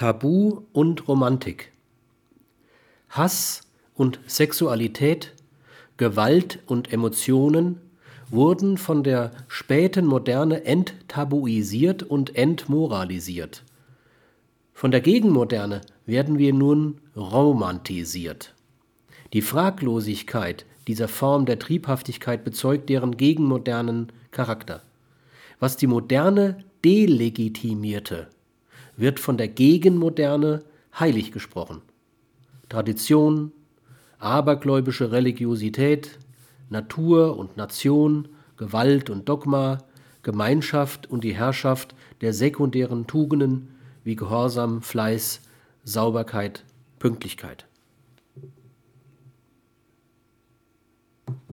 Tabu und Romantik Hass und Sexualität, Gewalt und Emotionen wurden von der späten Moderne enttabuisiert und entmoralisiert. Von der Gegenmoderne werden wir nun romantisiert. Die Fraglosigkeit dieser Form der Triebhaftigkeit bezeugt deren gegenmodernen Charakter. Was die Moderne delegitimierte, wird von der Gegenmoderne heilig gesprochen. Tradition, abergläubische Religiosität, Natur und Nation, Gewalt und Dogma, Gemeinschaft und die Herrschaft der sekundären Tugenden wie Gehorsam, Fleiß, Sauberkeit, Pünktlichkeit